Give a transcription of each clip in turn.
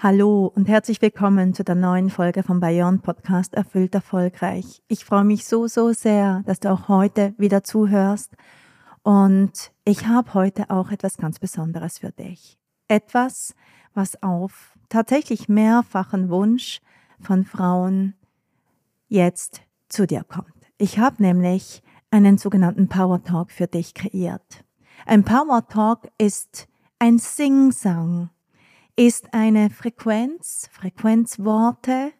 Hallo und herzlich willkommen zu der neuen Folge vom Bayern Podcast Erfüllt Erfolgreich. Ich freue mich so, so sehr, dass du auch heute wieder zuhörst. Und ich habe heute auch etwas ganz Besonderes für dich. Etwas, was auf tatsächlich mehrfachen Wunsch von Frauen jetzt zu dir kommt. Ich habe nämlich einen sogenannten Power Talk für dich kreiert. Ein Power Talk ist ein Sing-Sang ist eine Frequenz, Frequenzworte,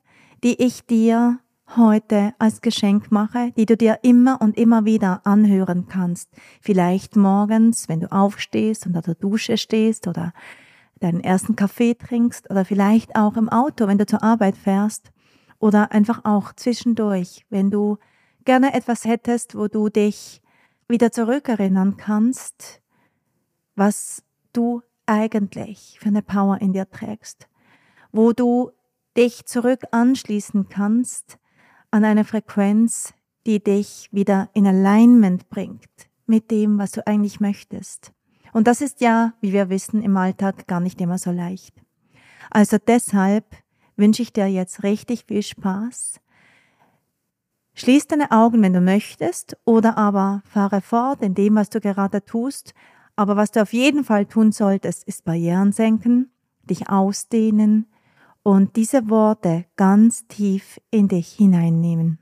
die ich dir heute als Geschenk mache, die du dir immer und immer wieder anhören kannst. Vielleicht morgens, wenn du aufstehst und unter der Dusche stehst oder deinen ersten Kaffee trinkst oder vielleicht auch im Auto, wenn du zur Arbeit fährst oder einfach auch zwischendurch, wenn du gerne etwas hättest, wo du dich wieder zurückerinnern kannst, was du eigentlich für eine Power in dir trägst, wo du dich zurück anschließen kannst an eine Frequenz, die dich wieder in Alignment bringt mit dem, was du eigentlich möchtest. Und das ist ja, wie wir wissen, im Alltag gar nicht immer so leicht. Also deshalb wünsche ich dir jetzt richtig viel Spaß. Schließ deine Augen, wenn du möchtest, oder aber fahre fort in dem, was du gerade tust aber was du auf jeden Fall tun solltest, ist Barrieren senken, dich ausdehnen und diese Worte ganz tief in dich hineinnehmen.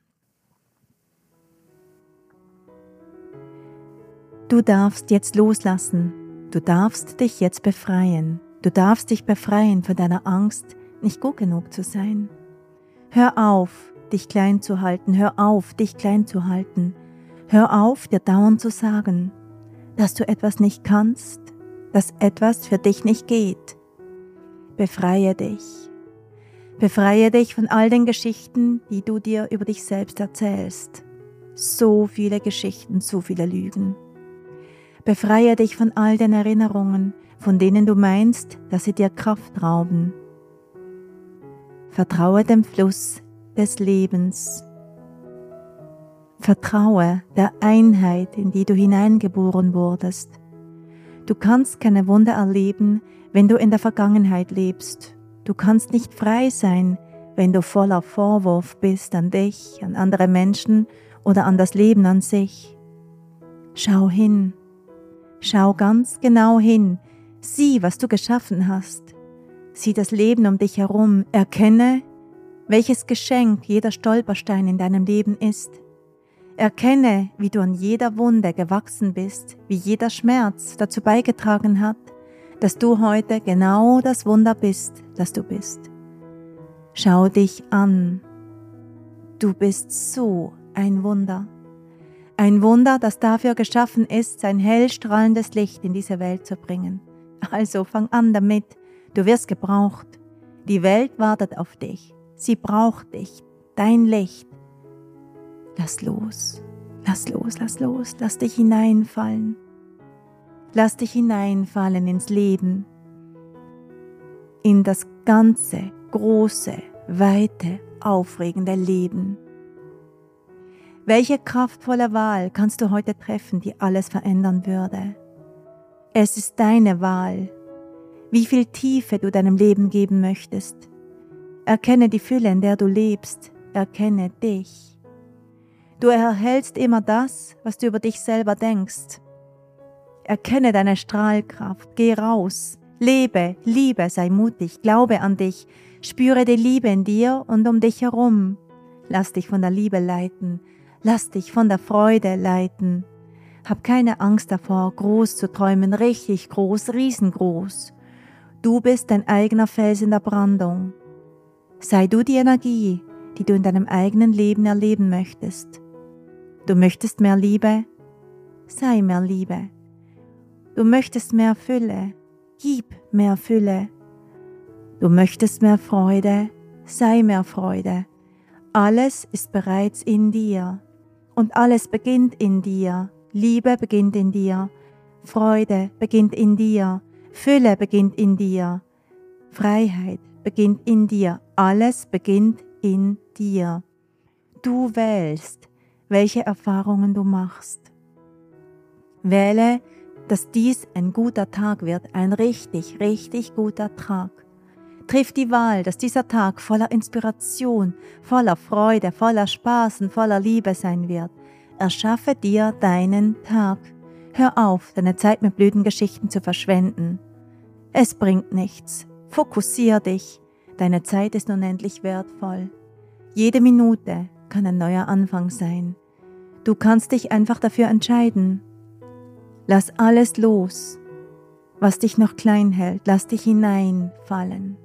Du darfst jetzt loslassen. Du darfst dich jetzt befreien. Du darfst dich befreien von deiner Angst, nicht gut genug zu sein. Hör auf, dich klein zu halten. Hör auf, dich klein zu halten. Hör auf, dir dauernd zu sagen, dass du etwas nicht kannst, dass etwas für dich nicht geht. Befreie dich. Befreie dich von all den Geschichten, die du dir über dich selbst erzählst. So viele Geschichten, so viele Lügen. Befreie dich von all den Erinnerungen, von denen du meinst, dass sie dir Kraft rauben. Vertraue dem Fluss des Lebens Vertraue der Einheit, in die du hineingeboren wurdest. Du kannst keine Wunder erleben, wenn du in der Vergangenheit lebst. Du kannst nicht frei sein, wenn du voller Vorwurf bist an dich, an andere Menschen oder an das Leben an sich. Schau hin. Schau ganz genau hin. Sieh, was du geschaffen hast. Sieh das Leben um dich herum. Erkenne, welches Geschenk jeder Stolperstein in deinem Leben ist. Erkenne, wie du an jeder Wunde gewachsen bist, wie jeder Schmerz dazu beigetragen hat, dass du heute genau das Wunder bist, das du bist. Schau dich an. Du bist so ein Wunder. Ein Wunder, das dafür geschaffen ist, sein hell strahlendes Licht in diese Welt zu bringen. Also fang an damit. Du wirst gebraucht. Die Welt wartet auf dich. Sie braucht dich, dein Licht, Lass los, lass los, lass los, lass dich hineinfallen. Lass dich hineinfallen ins Leben, in das ganze, große, weite, aufregende Leben. Welche kraftvolle Wahl kannst du heute treffen, die alles verändern würde? Es ist deine Wahl, wie viel Tiefe du deinem Leben geben möchtest. Erkenne die Fülle, in der du lebst. Erkenne dich. Du erhältst immer das, was du über dich selber denkst. Erkenne deine Strahlkraft, geh raus, lebe, liebe, sei mutig, glaube an dich, Spüre die Liebe in dir und um dich herum. Lass dich von der Liebe leiten. Lass dich von der Freude leiten. Hab keine Angst davor, groß zu träumen, richtig groß, riesengroß. Du bist dein eigener Fels in der Brandung. Sei du die Energie, die du in deinem eigenen Leben erleben möchtest. Du möchtest mehr Liebe? Sei mehr Liebe. Du möchtest mehr Fülle? Gib mehr Fülle. Du möchtest mehr Freude? Sei mehr Freude. Alles ist bereits in dir und alles beginnt in dir. Liebe beginnt in dir. Freude beginnt in dir. Fülle beginnt in dir. Freiheit beginnt in dir. Alles beginnt in dir. Du wählst, welche Erfahrungen du machst. Wähle, dass dies ein guter Tag wird, ein richtig, richtig guter Tag. Triff die Wahl, dass dieser Tag voller Inspiration, voller Freude, voller Spaß und voller Liebe sein wird. Erschaffe dir deinen Tag. Hör auf, deine Zeit mit blöden Geschichten zu verschwenden. Es bringt nichts. Fokussier dich. Deine Zeit ist unendlich wertvoll. Jede Minute kann ein neuer Anfang sein. Du kannst dich einfach dafür entscheiden. Lass alles los, was dich noch klein hält. Lass dich hineinfallen.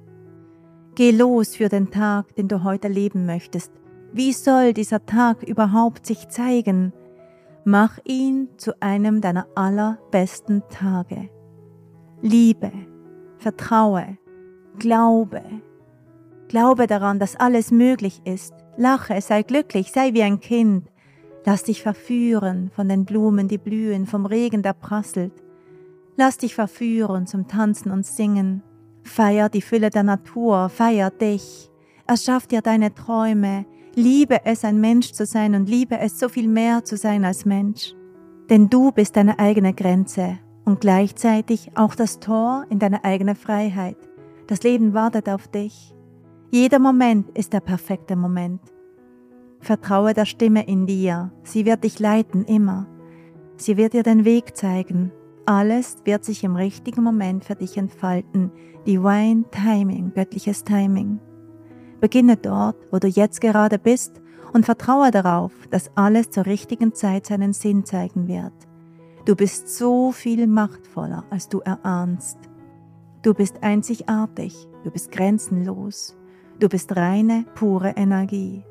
Geh los für den Tag, den du heute leben möchtest. Wie soll dieser Tag überhaupt sich zeigen? Mach ihn zu einem deiner allerbesten Tage. Liebe, vertraue, glaube. Glaube daran, dass alles möglich ist. Lache, sei glücklich, sei wie ein Kind. Lass dich verführen von den Blumen, die blühen, vom Regen, der prasselt. Lass dich verführen zum Tanzen und Singen. Feier die Fülle der Natur, feier dich. Erschaff dir deine Träume. Liebe es, ein Mensch zu sein und liebe es, so viel mehr zu sein als Mensch. Denn du bist deine eigene Grenze und gleichzeitig auch das Tor in deine eigene Freiheit. Das Leben wartet auf dich. Jeder Moment ist der perfekte Moment. Vertraue der Stimme in dir. Sie wird dich leiten immer. Sie wird dir den Weg zeigen. Alles wird sich im richtigen Moment für dich entfalten. Divine Timing, göttliches Timing. Beginne dort, wo du jetzt gerade bist und vertraue darauf, dass alles zur richtigen Zeit seinen Sinn zeigen wird. Du bist so viel machtvoller, als du erahnst. Du bist einzigartig, du bist grenzenlos, du bist reine, pure Energie.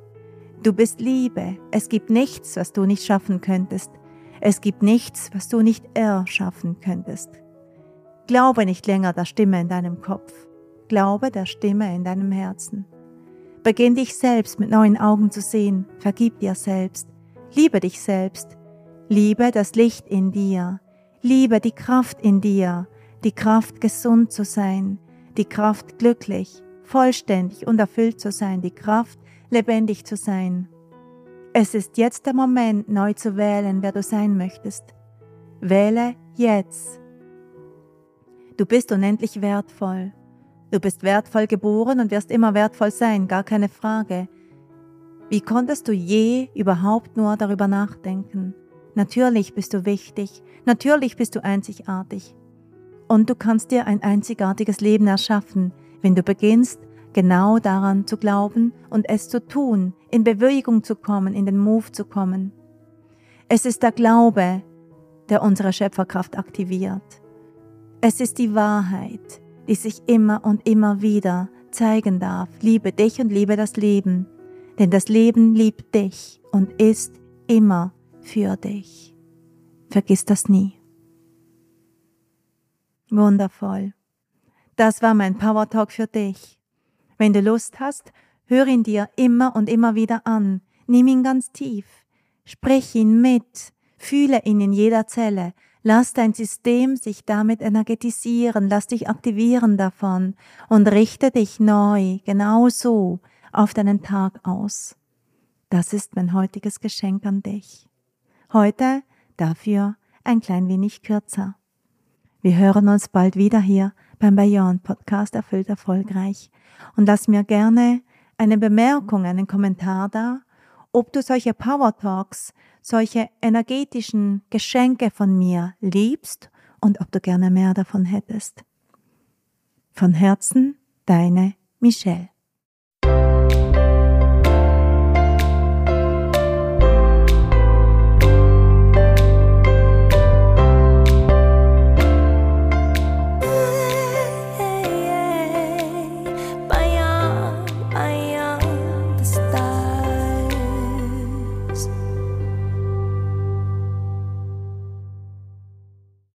Du bist Liebe, es gibt nichts, was du nicht schaffen könntest, es gibt nichts, was du nicht erschaffen könntest. Glaube nicht länger der Stimme in deinem Kopf. Glaube der Stimme in deinem Herzen. Beginn dich selbst mit neuen Augen zu sehen. Vergib dir selbst. Liebe dich selbst. Liebe das Licht in dir. Liebe die Kraft in dir. Die Kraft gesund zu sein. Die Kraft glücklich, vollständig und erfüllt zu sein. Die Kraft lebendig zu sein. Es ist jetzt der Moment, neu zu wählen, wer du sein möchtest. Wähle jetzt. Du bist unendlich wertvoll. Du bist wertvoll geboren und wirst immer wertvoll sein, gar keine Frage. Wie konntest du je überhaupt nur darüber nachdenken? Natürlich bist du wichtig, natürlich bist du einzigartig. Und du kannst dir ein einzigartiges Leben erschaffen, wenn du beginnst, genau daran zu glauben und es zu tun, in Bewegung zu kommen, in den Move zu kommen. Es ist der Glaube, der unsere Schöpferkraft aktiviert. Es ist die Wahrheit, die sich immer und immer wieder zeigen darf. Liebe dich und liebe das Leben, denn das Leben liebt dich und ist immer für dich. Vergiss das nie. Wundervoll. Das war mein Power Talk für dich. Wenn du Lust hast, hör ihn dir immer und immer wieder an. Nimm ihn ganz tief. Sprich ihn mit. Fühle ihn in jeder Zelle. Lass dein System sich damit energetisieren. Lass dich aktivieren davon und richte dich neu, genau so, auf deinen Tag aus. Das ist mein heutiges Geschenk an dich. Heute dafür ein klein wenig kürzer. Wir hören uns bald wieder hier beim Beyond Podcast Erfüllt Erfolgreich und lass mir gerne eine Bemerkung, einen Kommentar da, ob du solche Power Talks, solche energetischen Geschenke von mir liebst und ob du gerne mehr davon hättest. Von Herzen, deine Michelle.